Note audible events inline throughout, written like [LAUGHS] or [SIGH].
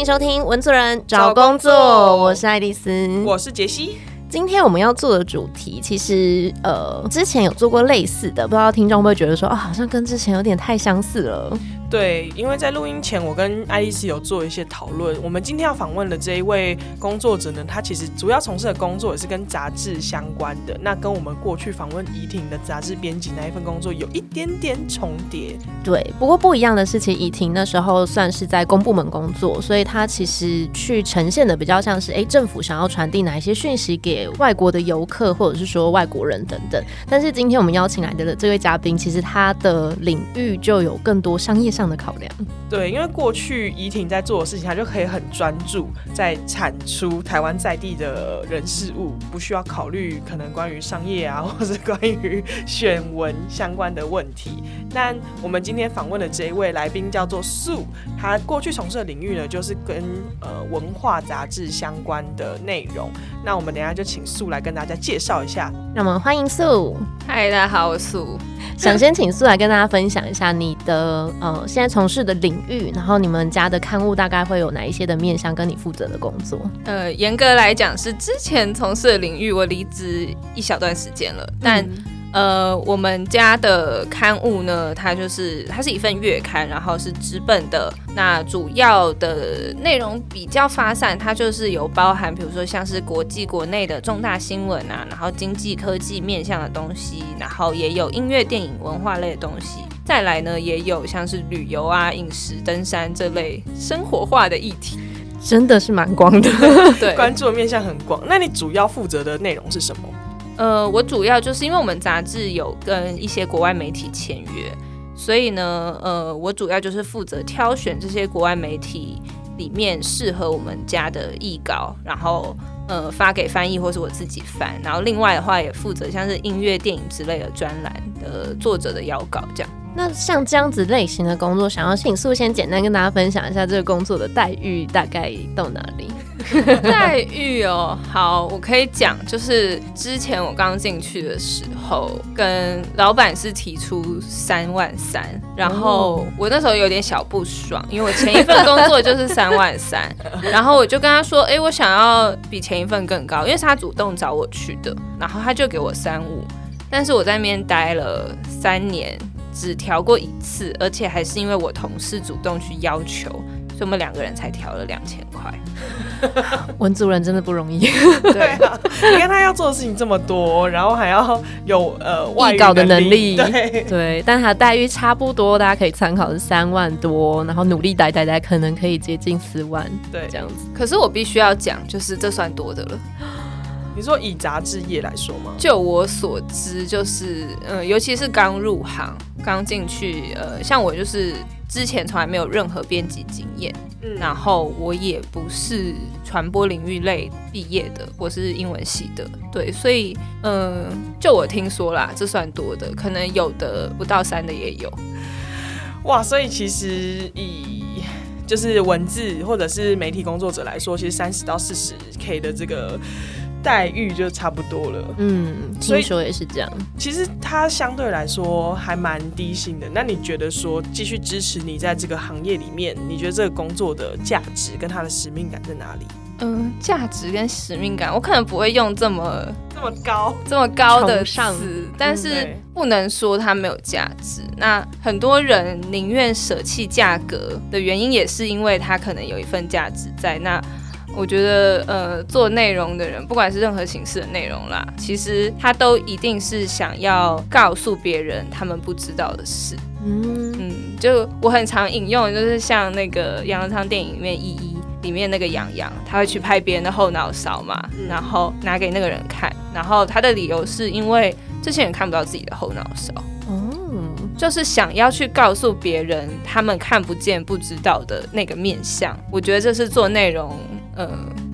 迎收听《文字人找工作》，我是爱丽丝，我是杰西。今天我们要做的主题，其实呃，之前有做过类似的，不知道听众会不会觉得说啊，好像跟之前有点太相似了。对，因为在录音前，我跟爱丽丝有做一些讨论。我们今天要访问的这一位工作者呢，他其实主要从事的工作也是跟杂志相关的。那跟我们过去访问怡婷的杂志编辑那一份工作有一点点重叠。对，不过不一样的事情怡婷那时候算是在公部门工作，所以他其实去呈现的比较像是，哎，政府想要传递哪一些讯息给外国的游客，或者是说外国人等等。但是今天我们邀请来的这位嘉宾，其实他的领域就有更多商业上。的考量，对，因为过去怡婷在做的事情，她就可以很专注在产出台湾在地的人事物，不需要考虑可能关于商业啊，或是关于选文相关的问题。那我们今天访问的这一位来宾叫做素，他过去从事的领域呢，就是跟呃文化杂志相关的内容。那我们等下就请素来跟大家介绍一下。那我们欢迎素，嗨，大家好，我是素。想先请素来跟大家分享一下你的呃现在从事的领域，然后你们家的刊物大概会有哪一些的面向，跟你负责的工作。呃，严格来讲是之前从事的领域，我离职一小段时间了，但。呃，我们家的刊物呢，它就是它是一份月刊，然后是纸本的。那主要的内容比较发散，它就是有包含，比如说像是国际国内的重大新闻啊，然后经济科技面向的东西，然后也有音乐、电影、文化类的东西。再来呢，也有像是旅游啊、饮食、登山这类生活化的议题，真的是蛮广的，[LAUGHS] 对，关注的面向很广。那你主要负责的内容是什么？呃，我主要就是因为我们杂志有跟一些国外媒体签约，所以呢，呃，我主要就是负责挑选这些国外媒体里面适合我们家的译稿，然后呃发给翻译或是我自己翻，然后另外的话也负责像是音乐、电影之类的专栏的作者的邀稿这样。那像这样子类型的工作，想要请素先简单跟大家分享一下这个工作的待遇大概到哪里？[LAUGHS] 待遇哦，好，我可以讲，就是之前我刚进去的时候，跟老板是提出三万三，然后我那时候有点小不爽，因为我前一份工作就是 [LAUGHS] 三万三，然后我就跟他说，哎，我想要比前一份更高，因为是他主动找我去的，然后他就给我三五，但是我在那边待了三年。只调过一次，而且还是因为我同事主动去要求，所以我们两个人才调了两千块。文族人真的不容易。[LAUGHS] 对啊，[LAUGHS] 你看他要做的事情这么多，然后还要有呃外稿的能力，对对，但他待遇差不多，大家可以参考是三万多，然后努力待待待，可能可以接近四万，对，这样子。可是我必须要讲，就是这算多的了。你说以杂志业来说吗？就我所知，就是嗯，尤其是刚入行、刚进去，呃，像我就是之前从来没有任何编辑经验，嗯，然后我也不是传播领域类毕业的，我是英文系的，对，所以嗯，就我听说啦，这算多的，可能有的不到三的也有。哇，所以其实以就是文字或者是媒体工作者来说，其实三十到四十 K 的这个。待遇就差不多了，嗯，听说也是这样。其实它相对来说还蛮低薪的。那你觉得说继续支持你在这个行业里面，你觉得这个工作的价值跟它的使命感在哪里？嗯，价值跟使命感，我可能不会用这么这么高这么高的词，但是不能说它没有价值。那很多人宁愿舍弃价格的原因，也是因为它可能有一份价值在那。我觉得，呃，做内容的人，不管是任何形式的内容啦，其实他都一定是想要告诉别人他们不知道的事。嗯嗯，就我很常引用，就是像那个杨德昌电影里面一一里面那个杨洋，他会去拍别人的后脑勺嘛，然后拿给那个人看，然后他的理由是因为这些人看不到自己的后脑勺。嗯，就是想要去告诉别人他们看不见、不知道的那个面相。我觉得这是做内容。呃，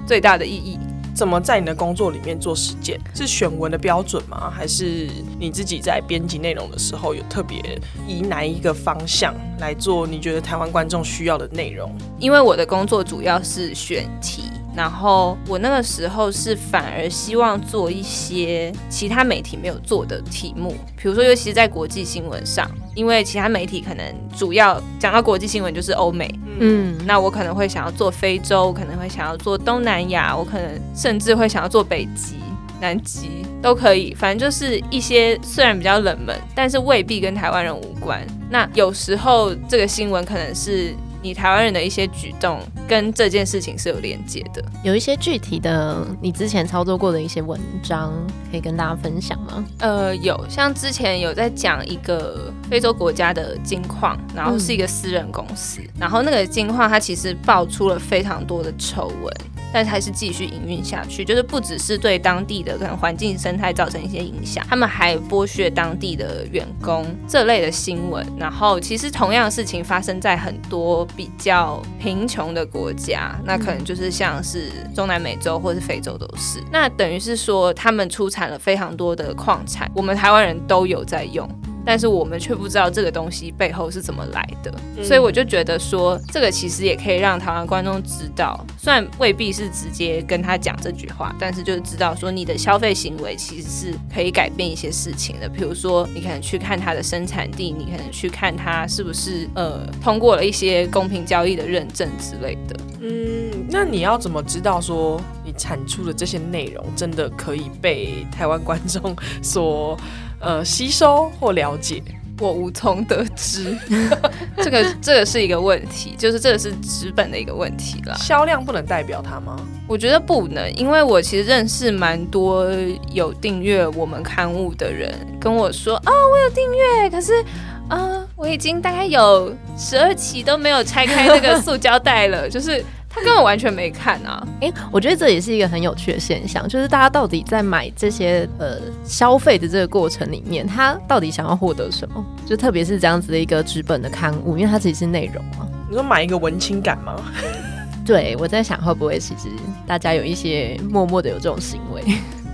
最大的意义怎么在你的工作里面做实践？是选文的标准吗？还是你自己在编辑内容的时候有特别以哪一个方向来做？你觉得台湾观众需要的内容？因为我的工作主要是选题。然后我那个时候是反而希望做一些其他媒体没有做的题目，比如说，尤其是在国际新闻上，因为其他媒体可能主要讲到国际新闻就是欧美，嗯，那我可能会想要做非洲，可能会想要做东南亚，我可能甚至会想要做北极、南极都可以，反正就是一些虽然比较冷门，但是未必跟台湾人无关。那有时候这个新闻可能是。你台湾人的一些举动跟这件事情是有连接的，有一些具体的你之前操作过的一些文章可以跟大家分享吗？呃，有，像之前有在讲一个非洲国家的金矿，然后是一个私人公司，然后那个金矿它其实爆出了非常多的丑闻。但是还是继续营运下去，就是不只是对当地的可能环境生态造成一些影响，他们还剥削当地的员工这类的新闻。然后其实同样的事情发生在很多比较贫穷的国家，那可能就是像是中南美洲或是非洲都是。那等于是说他们出产了非常多的矿产，我们台湾人都有在用。但是我们却不知道这个东西背后是怎么来的，所以我就觉得说，这个其实也可以让台湾观众知道，虽然未必是直接跟他讲这句话，但是就是知道说，你的消费行为其实是可以改变一些事情的。比如说，你可能去看它的生产地，你可能去看它是不是呃通过了一些公平交易的认证之类的。嗯，那你要怎么知道说你产出的这些内容真的可以被台湾观众所？呃，吸收或了解，我无从得知。[LAUGHS] 这个这个是一个问题，就是这个是纸本的一个问题了。销量不能代表它吗？我觉得不能，因为我其实认识蛮多有订阅我们刊物的人，跟我说啊，我有订阅，可是啊，我已经大概有十二期都没有拆开那个塑胶袋了，[LAUGHS] 就是。他根本完全没看啊！哎，我觉得这也是一个很有趣的现象，就是大家到底在买这些呃消费的这个过程里面，他到底想要获得什么？就特别是这样子的一个纸本的刊物，因为它其实是内容嘛。你说买一个文青感吗？对，我在想会不会其实大家有一些默默的有这种行为。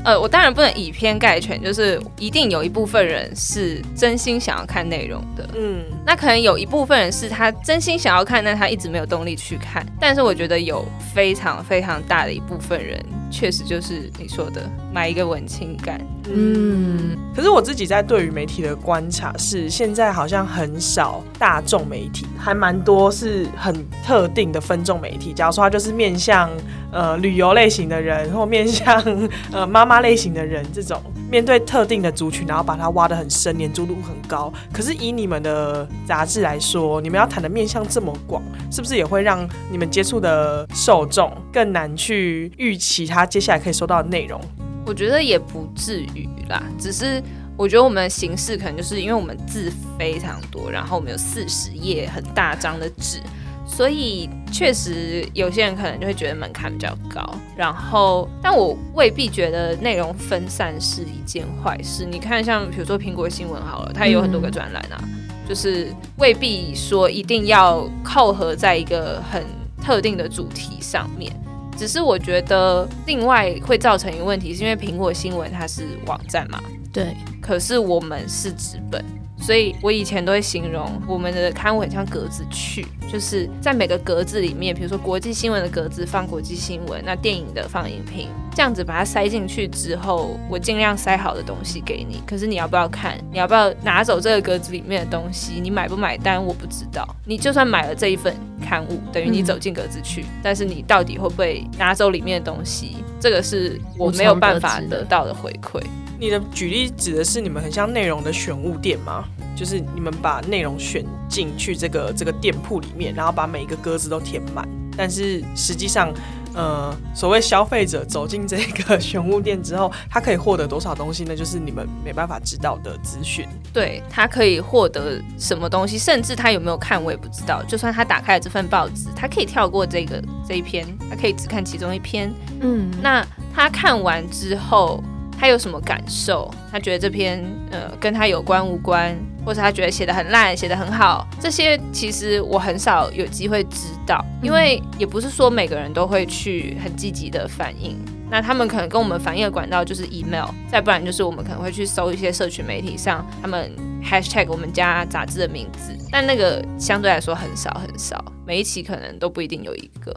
呃，我当然不能以偏概全，就是一定有一部分人是真心想要看内容的，嗯，那可能有一部分人是他真心想要看，但他一直没有动力去看。但是我觉得有非常非常大的一部分人，确实就是你说的买一个文青感，嗯。可是我自己在对于媒体的观察是，现在好像很少大众媒体，还蛮多是很特定的分众媒体。假如说它就是面向。呃，旅游类型的人，或面向呃妈妈类型的人，这种面对特定的族群，然后把它挖得很深，粘住度很高。可是以你们的杂志来说，你们要谈的面向这么广，是不是也会让你们接触的受众更难去预期他接下来可以收到的内容？我觉得也不至于啦，只是我觉得我们的形式可能就是因为我们字非常多，然后我们有四十页很大张的纸。所以确实，有些人可能就会觉得门槛比较高。然后，但我未必觉得内容分散是一件坏事。你看，像比如说苹果新闻好了，它也有很多个专栏啊，就是未必说一定要扣合在一个很特定的主题上面。只是我觉得，另外会造成一个问题，是因为苹果新闻它是网站嘛，对，可是我们是纸本。所以我以前都会形容我们的刊物很像格子去，就是在每个格子里面，比如说国际新闻的格子放国际新闻，那电影的放影评，这样子把它塞进去之后，我尽量塞好的东西给你。可是你要不要看？你要不要拿走这个格子里面的东西？你买不买单？我不知道。你就算买了这一份刊物，等于你走进格子去，但是你到底会不会拿走里面的东西？这个是我没有办法得到的回馈。你的举例指的是你们很像内容的选物店吗？就是你们把内容选进去这个这个店铺里面，然后把每一个格子都填满。但是实际上，呃，所谓消费者走进这个选物店之后，他可以获得多少东西呢？就是你们没办法知道的资讯。对他可以获得什么东西，甚至他有没有看我也不知道。就算他打开了这份报纸，他可以跳过这个这一篇，他可以只看其中一篇。嗯，那他看完之后。他有什么感受？他觉得这篇呃跟他有关无关，或者他觉得写的很烂，写的很好，这些其实我很少有机会知道，因为也不是说每个人都会去很积极的反应。那他们可能跟我们反映的管道就是 email，再不然就是我们可能会去搜一些社群媒体上他们 hashtag 我们家杂志的名字，但那个相对来说很少很少，每一期可能都不一定有一个。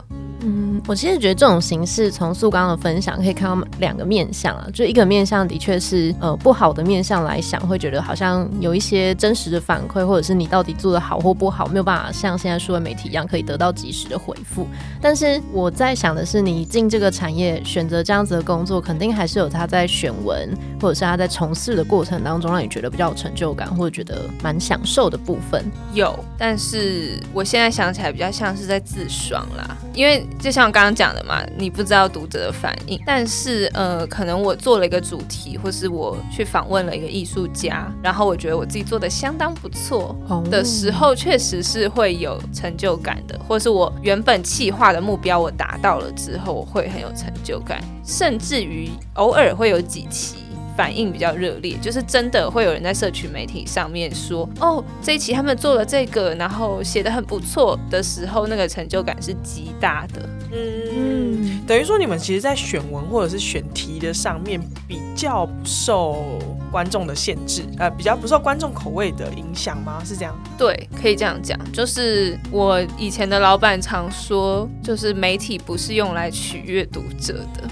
我其实觉得这种形式从素刚的分享可以看到两个面相啊，就一个面相的确是呃不好的面相来想，会觉得好像有一些真实的反馈，或者是你到底做的好或不好，没有办法像现在数位媒体一样可以得到及时的回复。但是我在想的是，你进这个产业选择这样子的工作，肯定还是有他在选文或者是他在从事的过程当中，让你觉得比较有成就感，或者觉得蛮享受的部分。有，但是我现在想起来比较像是在自爽啦，因为就像我刚刚讲的嘛，你不知道读者的反应，但是呃，可能我做了一个主题，或是我去访问了一个艺术家，然后我觉得我自己做的相当不错的时候，确实是会有成就感的，或是我原本企划的目标我达到了之后，我会很有成就感，甚至于偶尔会有几期。反应比较热烈，就是真的会有人在社群媒体上面说，哦，这一期他们做了这个，然后写的很不错的时候，那个成就感是极大的。嗯，等于说你们其实，在选文或者是选题的上面，比较不受观众的限制，呃，比较不受观众口味的影响吗？是这样？对，可以这样讲。就是我以前的老板常说，就是媒体不是用来取悦读者的。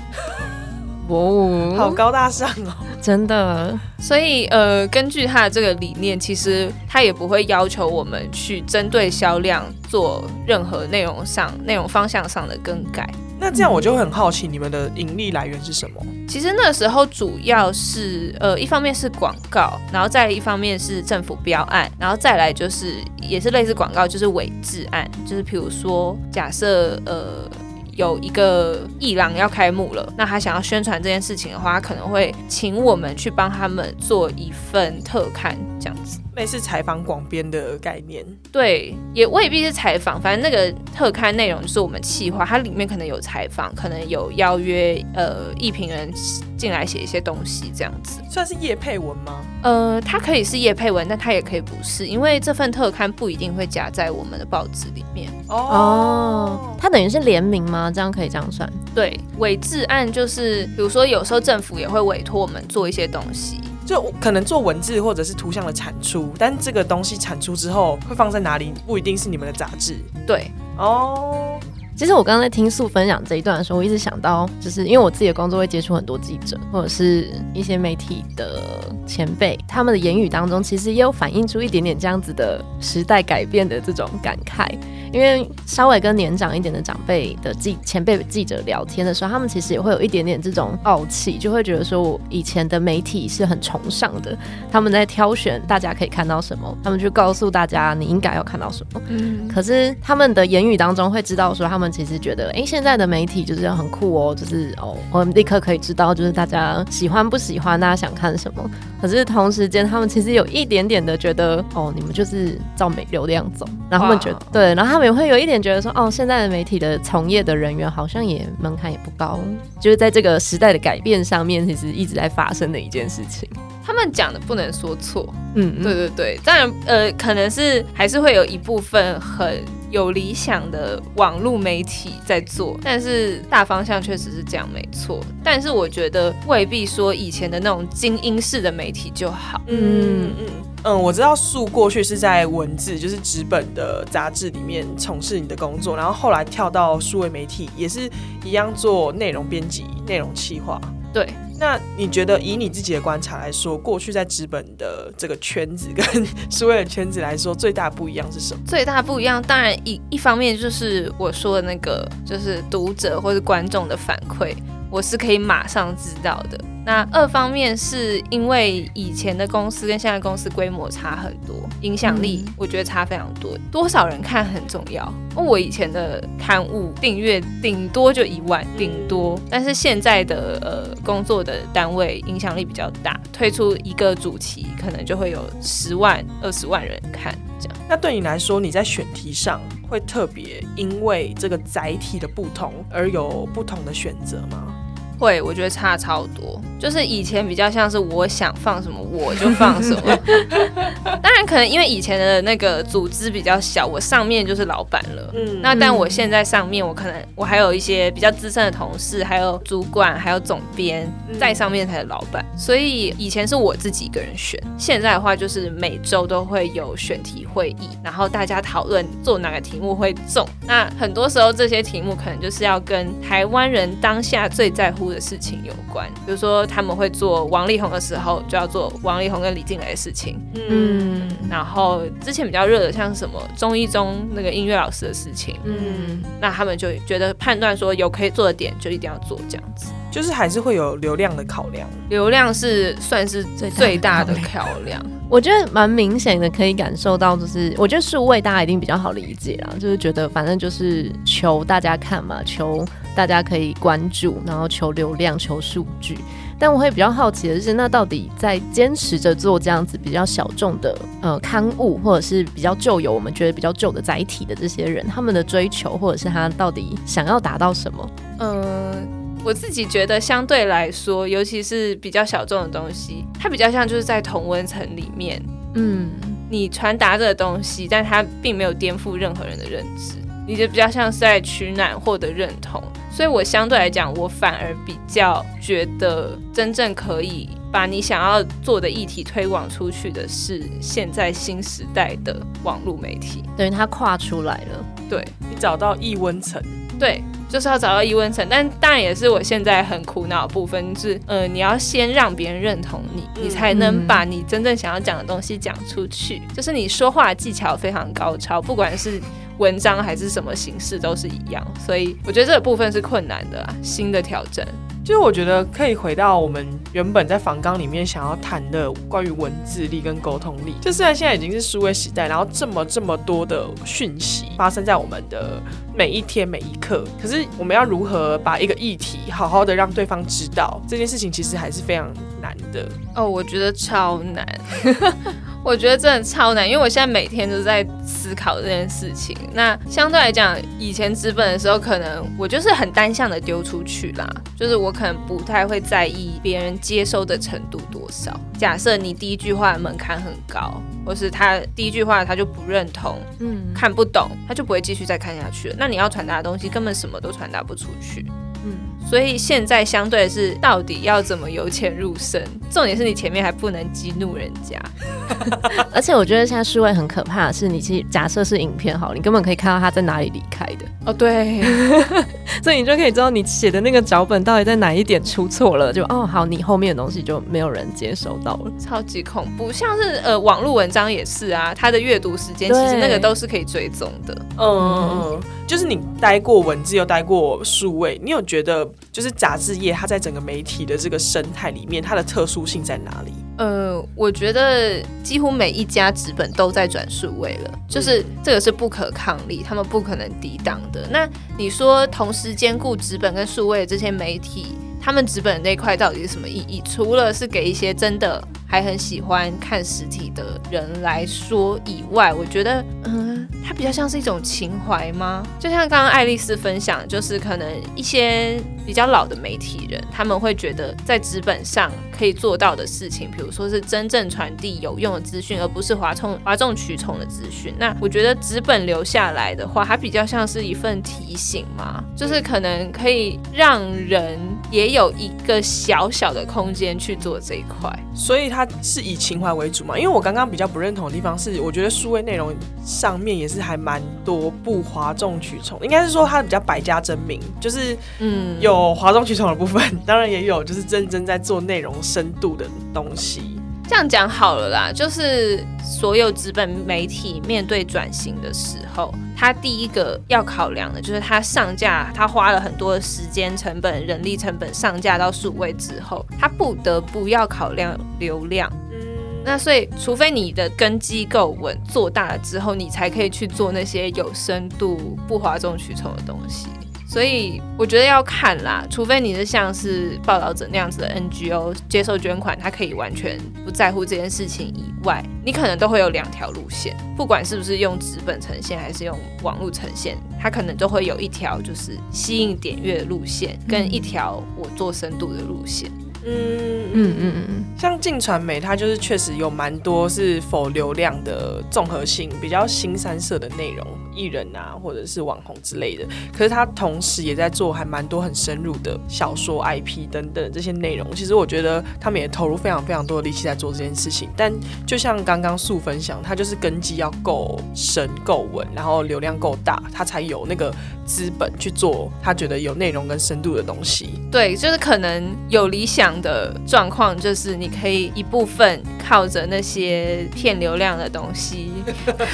哦，好高大上哦，真的。所以呃，根据他的这个理念，其实他也不会要求我们去针对销量做任何内容上、内容方向上的更改。那这样我就很好奇，你们的盈利来源是什么？其实那时候主要是呃，一方面是广告，然后再一方面是政府标案，然后再来就是也是类似广告，就是伪制案，就是比如说假设呃。有一个艺廊要开幕了，那他想要宣传这件事情的话，他可能会请我们去帮他们做一份特刊，这样子，类似采访广编的概念。对，也未必是采访，反正那个特刊内容就是我们企划，它里面可能有采访，可能有邀约呃艺评人进来写一些东西，这样子，算是叶配文吗？呃，它可以是叶配文，但它也可以不是，因为这份特刊不一定会夹在我们的报纸里面。哦，它等于是联名吗？这样可以这样算？对，伪制案就是，比如说有时候政府也会委托我们做一些东西，就可能做文字或者是图像的产出，但这个东西产出之后会放在哪里，不一定是你们的杂志。对，哦。其实我刚刚在听素分享这一段的时候，我一直想到，就是因为我自己的工作会接触很多记者或者是一些媒体的前辈，他们的言语当中其实也有反映出一点点这样子的时代改变的这种感慨。因为稍微跟年长一点的长辈的记前辈记者聊天的时候，他们其实也会有一点点这种傲气，就会觉得说我以前的媒体是很崇尚的，他们在挑选大家可以看到什么，他们就告诉大家你应该要看到什么。嗯，可是他们的言语当中会知道说他们。其实觉得，哎，现在的媒体就是很酷哦，就是哦，我们立刻可以知道，就是大家喜欢不喜欢，大家想看什么。可是同时间，他们其实有一点点的觉得，哦，你们就是照美流量走。然后他们觉得，对，然后他们也会有一点觉得说，哦，现在的媒体的从业的人员好像也门槛也不高，就是在这个时代的改变上面，其实一直在发生的一件事情。他们讲的不能说错，嗯，对对对，当然，呃，可能是还是会有一部分很。有理想的网络媒体在做，但是大方向确实是这样，没错。但是我觉得未必说以前的那种精英式的媒体就好。嗯嗯嗯，我知道素过去是在文字，就是纸本的杂志里面从事你的工作，然后后来跳到数位媒体，也是一样做内容编辑、内容企划。对。那你觉得以你自己的观察来说，过去在资本的这个圈子跟 [LAUGHS] 书位的圈子来说，最大不一样是什么？最大不一样，当然一一方面就是我说的那个，就是读者或者观众的反馈，我是可以马上知道的。那二方面是因为以前的公司跟现在公司规模差很多，影响力我觉得差非常多，多少人看很重要。我以前的刊物订阅顶多就一万，顶多，但是现在的呃工作的单位影响力比较大，推出一个主题可能就会有十万、二十万人看这样。那对你来说，你在选题上会特别因为这个载体的不同而有不同的选择吗？会，我觉得差超多。就是以前比较像是我想放什么我就放什么。[LAUGHS] 当然，可能因为以前的那个组织比较小，我上面就是老板了。嗯，那但我现在上面，我可能我还有一些比较资深的同事，还有主管，还有总编在上面才是老板。所以以前是我自己一个人选，现在的话就是每周都会有选题会议，然后大家讨论做哪个题目会中。那很多时候这些题目可能就是要跟台湾人当下最在乎的事情有关，比如说他们会做王力宏的时候，就要做王力宏跟李静蕾的事情。嗯，然后之前比较热的像什么中一中那个音乐老师的事情，嗯，那他们就觉得判断说有可以做的点就一定要做这样子，就是还是会有流量的考量，流量是算是最大的考量。[LAUGHS] 我觉得蛮明显的，可以感受到，就是我觉得数位大家一定比较好理解啦，就是觉得反正就是求大家看嘛，求大家可以关注，然后求流量、求数据。但我会比较好奇的是，那到底在坚持着做这样子比较小众的呃刊物，或者是比较旧有我们觉得比较旧的载体的这些人，他们的追求，或者是他到底想要达到什么？嗯，我自己觉得相对来说，尤其是比较小众的东西，它比较像就是在同温层里面，嗯，你传达这个东西，但它并没有颠覆任何人的认知，你就比较像是在取暖获得认同。所以，我相对来讲，我反而比较觉得，真正可以把你想要做的议题推广出去的是现在新时代的网络媒体，等于它跨出来了。对你找到异温层，对，就是要找到异温层。但当然也是我现在很苦恼的部分，是，呃，你要先让别人认同你，你才能把你真正想要讲的东西讲出去。就是你说话技巧非常高超，不管是。文章还是什么形式都是一样，所以我觉得这个部分是困难的啊，新的挑战。就是我觉得可以回到我们原本在访纲里面想要谈的关于文字力跟沟通力。就虽然现在已经是数位时代，然后这么这么多的讯息发生在我们的每一天每一刻，可是我们要如何把一个议题好好的让对方知道这件事情，其实还是非常难的。[LAUGHS] [LAUGHS] [LAUGHS] 哦，我觉得超难。我觉得真的超难，因为我现在每天都在思考这件事情。那相对来讲，以前纸本的时候，可能我就是很单向的丢出去啦，就是我可能不太会在意别人接收的程度多少。假设你第一句话门槛很高，或是他第一句话他就不认同，嗯，看不懂，他就不会继续再看下去了。那你要传达的东西根本什么都传达不出去。嗯，所以现在相对是到底要怎么由浅入深？重点是你前面还不能激怒人家，[LAUGHS] 而且我觉得现在数位很可怕的是，你其实假设是影片好，你根本可以看到他在哪里离开的。哦，对，[LAUGHS] 所以你就可以知道你写的那个脚本到底在哪一点出错了。就哦，好，你后面的东西就没有人接收到了，超级恐怖。像是呃，网络文章也是啊，它的阅读时间其实那个都是可以追踪的。嗯，就是你待过文字又待过数位，你有觉得就是杂志业它在整个媒体的这个生态里面，它的特殊性在哪里？呃，我觉得几乎每一家纸本都在转数位了，就是这个是不可抗力，他们不可能抵挡的。那你说同时兼顾纸本跟数位这些媒体，他们纸本那块到底是什么意义？除了是给一些真的还很喜欢看实体的人来说以外，我觉得，嗯，它比较像是一种情怀吗？就像刚刚爱丽丝分享，就是可能一些。比较老的媒体人，他们会觉得在纸本上可以做到的事情，比如说是真正传递有用的资讯，而不是哗众哗众取宠的资讯。那我觉得纸本留下来的话，它比较像是一份提醒嘛，就是可能可以让人也有一个小小的空间去做这一块。所以它是以情怀为主嘛？因为我刚刚比较不认同的地方是，我觉得数位内容上面也是还蛮多不哗众取宠，应该是说它比较百家争鸣，就是嗯有。有哗众取宠的部分，[LAUGHS] 当然也有，就是真正在做内容深度的东西。这样讲好了啦，就是所有资本媒体面对转型的时候，他第一个要考量的就是他上架，他花了很多的时间成本、人力成本上架到数位之后，他不得不要考量流量。嗯，那所以，除非你的根基够稳，做大了之后，你才可以去做那些有深度、不哗众取宠的东西。所以我觉得要看啦，除非你是像是报道者那样子的 NGO 接受捐款，他可以完全不在乎这件事情以外，你可能都会有两条路线，不管是不是用纸本呈现还是用网络呈现，它可能都会有一条就是吸引点阅的路线，跟一条我做深度的路线。嗯嗯嗯嗯，像进传媒，它就是确实有蛮多是否流量的综合性，比较新三色的内容，艺人啊，或者是网红之类的。可是它同时也在做还蛮多很深入的小说 IP 等等这些内容。其实我觉得他们也投入非常非常多的力气在做这件事情。但就像刚刚素分享，它就是根基要够深够稳，然后流量够大，它才有那个资本去做他觉得有内容跟深度的东西。对，就是可能有理想的状况，就是你可以一部分靠着那些骗流量的东西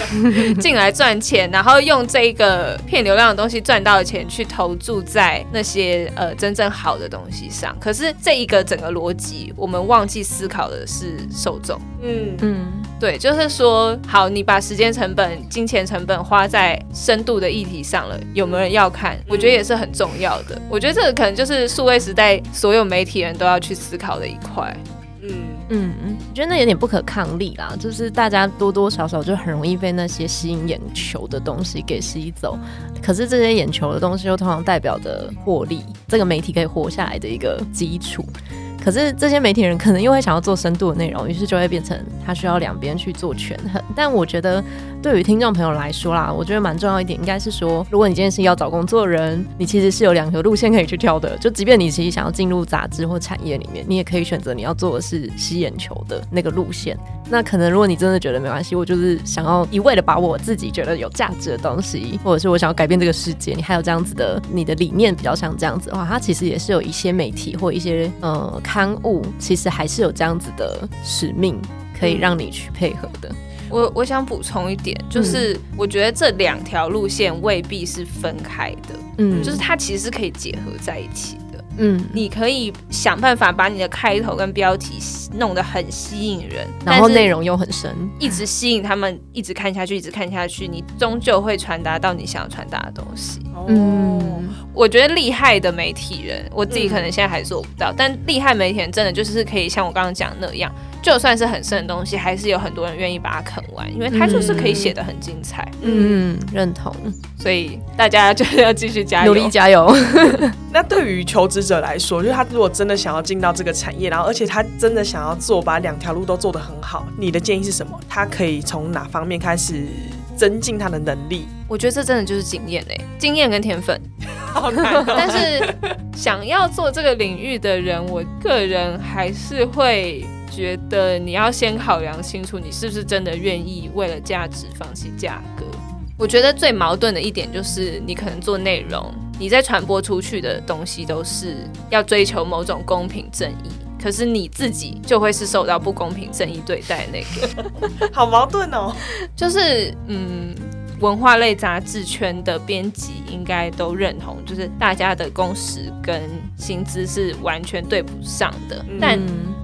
[LAUGHS] 进来赚钱，然后用这个骗流量的东西赚到的钱去投注在那些呃真正好的东西上。可是这一个整个逻辑，我们忘记思考的是受众。嗯嗯，对，就是说，好，你把时间成本、金钱成本花在深度的议题上了，有没有人要看？我觉得也是很重要的。我觉得这个可能就是数位时代所有媒体人都要去思考的一块。嗯嗯嗯，我觉得那有点不可抗力啦，就是大家多多少少就很容易被那些吸引眼球的东西给吸走。可是这些眼球的东西又通常代表着获利，这个媒体可以活下来的一个基础。可是这些媒体人可能又会想要做深度的内容，于是就会变成他需要两边去做权衡。但我觉得。对于听众朋友来说啦，我觉得蛮重要一点，应该是说，如果你今天是要找工作的人，你其实是有两条路线可以去挑的。就即便你其实想要进入杂志或产业里面，你也可以选择你要做的是吸眼球的那个路线。那可能如果你真的觉得没关系，我就是想要一味的把我自己觉得有价值的东西，或者是我想要改变这个世界，你还有这样子的，你的理念比较像这样子的话，它其实也是有一些媒体或一些呃刊物，其实还是有这样子的使命，可以让你去配合的。我我想补充一点，就是我觉得这两条路线未必是分开的，嗯，就是它其实是可以结合在一起的，嗯，你可以想办法把你的开头跟标题弄得很吸引人，然后内容又很深，一直吸引他们一直看下去，一直看下去，你终究会传达到你想要传达的东西。嗯，我觉得厉害的媒体人，我自己可能现在还做不到，但厉害媒体人真的就是可以像我刚刚讲那样。就算是很深的东西，还是有很多人愿意把它啃完，因为它就是可以写的很精彩。嗯，认同。所以大家就是要继续加油，努力加油。[LAUGHS] 那对于求职者来说，就是他如果真的想要进到这个产业，然后而且他真的想要做，把两条路都做得很好，你的建议是什么？他可以从哪方面开始增进他的能力？我觉得这真的就是经验诶，经验跟天分。[LAUGHS] 好难。[LAUGHS] 但是想要做这个领域的人，我个人还是会。觉得你要先考量清楚，你是不是真的愿意为了价值放弃价格？我觉得最矛盾的一点就是，你可能做内容，你在传播出去的东西都是要追求某种公平正义，可是你自己就会是受到不公平正义对待那个，[LAUGHS] 好矛盾哦。就是嗯，文化类杂志圈的编辑应该都认同，就是大家的工时跟薪资是完全对不上的，但。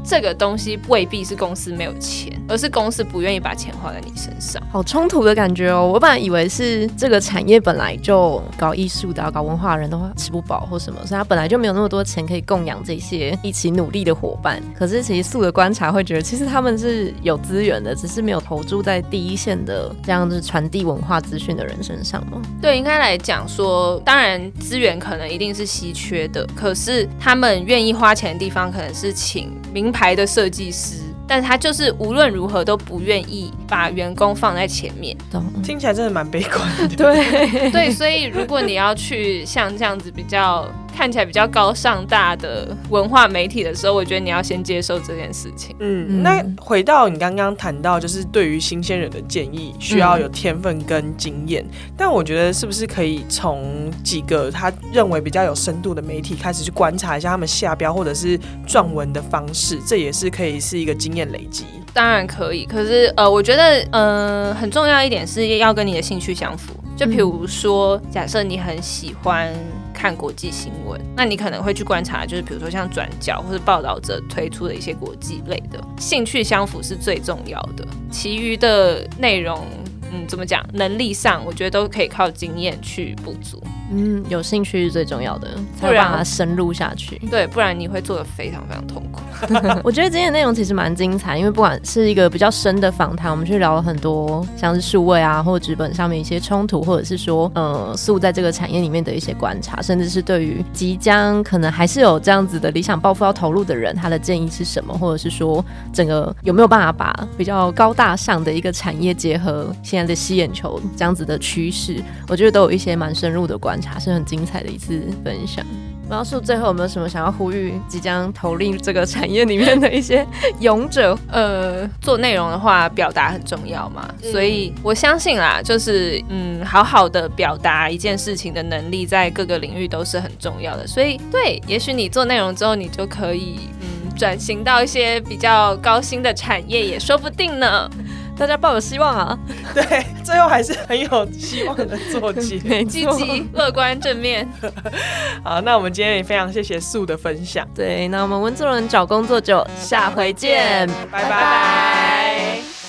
这个东西未必是公司没有钱，而是公司不愿意把钱花在你身上。好冲突的感觉哦！我本来以为是这个产业本来就搞艺术的、搞文化的人都吃不饱或什么，所以他本来就没有那么多钱可以供养这些一起努力的伙伴。可是其实素的观察会觉得，其实他们是有资源的，只是没有投注在第一线的这样子传递文化资讯的人身上吗？对，应该来讲说，当然资源可能一定是稀缺的，可是他们愿意花钱的地方，可能是请名。牌的设计师，但是他就是无论如何都不愿意把员工放在前面，听起来真的蛮悲观的。对 [LAUGHS] [LAUGHS] 对，所以如果你要去像这样子比较。看起来比较高尚大的文化媒体的时候，我觉得你要先接受这件事情。嗯，那回到你刚刚谈到，就是对于新鲜人的建议，需要有天分跟经验。但我觉得是不是可以从几个他认为比较有深度的媒体开始去观察一下他们下标或者是撰文的方式，这也是可以是一个经验累积。当然可以，可是呃，我觉得呃很重要一点是要跟你的兴趣相符。就比如说，假设你很喜欢。看国际新闻，那你可能会去观察，就是比如说像转角或者报道者推出的一些国际类的，兴趣相符是最重要的，其余的内容，嗯，怎么讲，能力上，我觉得都可以靠经验去补足。嗯，有兴趣是最重要的，才让它深入下去。对，不然你会做的非常非常痛苦。[LAUGHS] 我觉得今天的内容其实蛮精彩，因为不管是一个比较深的访谈，我们去聊了很多像是数位啊，或者纸本上面一些冲突，或者是说，呃，素在这个产业里面的一些观察，甚至是对于即将可能还是有这样子的理想抱负要投入的人，他的建议是什么，或者是说，整个有没有办法把比较高大上的一个产业结合现在的吸眼球这样子的趋势，我觉得都有一些蛮深入的观察，是很精彩的一次分享。苗叔最后有没有什么想要呼吁即将投入这个产业里面的一些勇者？呃，做内容的话，表达很重要嘛，所以我相信啦，就是嗯，好好的表达一件事情的能力，在各个领域都是很重要的。所以，对，也许你做内容之后，你就可以嗯，转型到一些比较高薪的产业，也说不定呢。大家抱有希望啊！[LAUGHS] 对，最后还是很有希望的作结，[LAUGHS] 积极、乐观、正面。[LAUGHS] 好，那我们今天也非常谢谢素的分享。对，那我们温州人找工作就下回见，拜拜。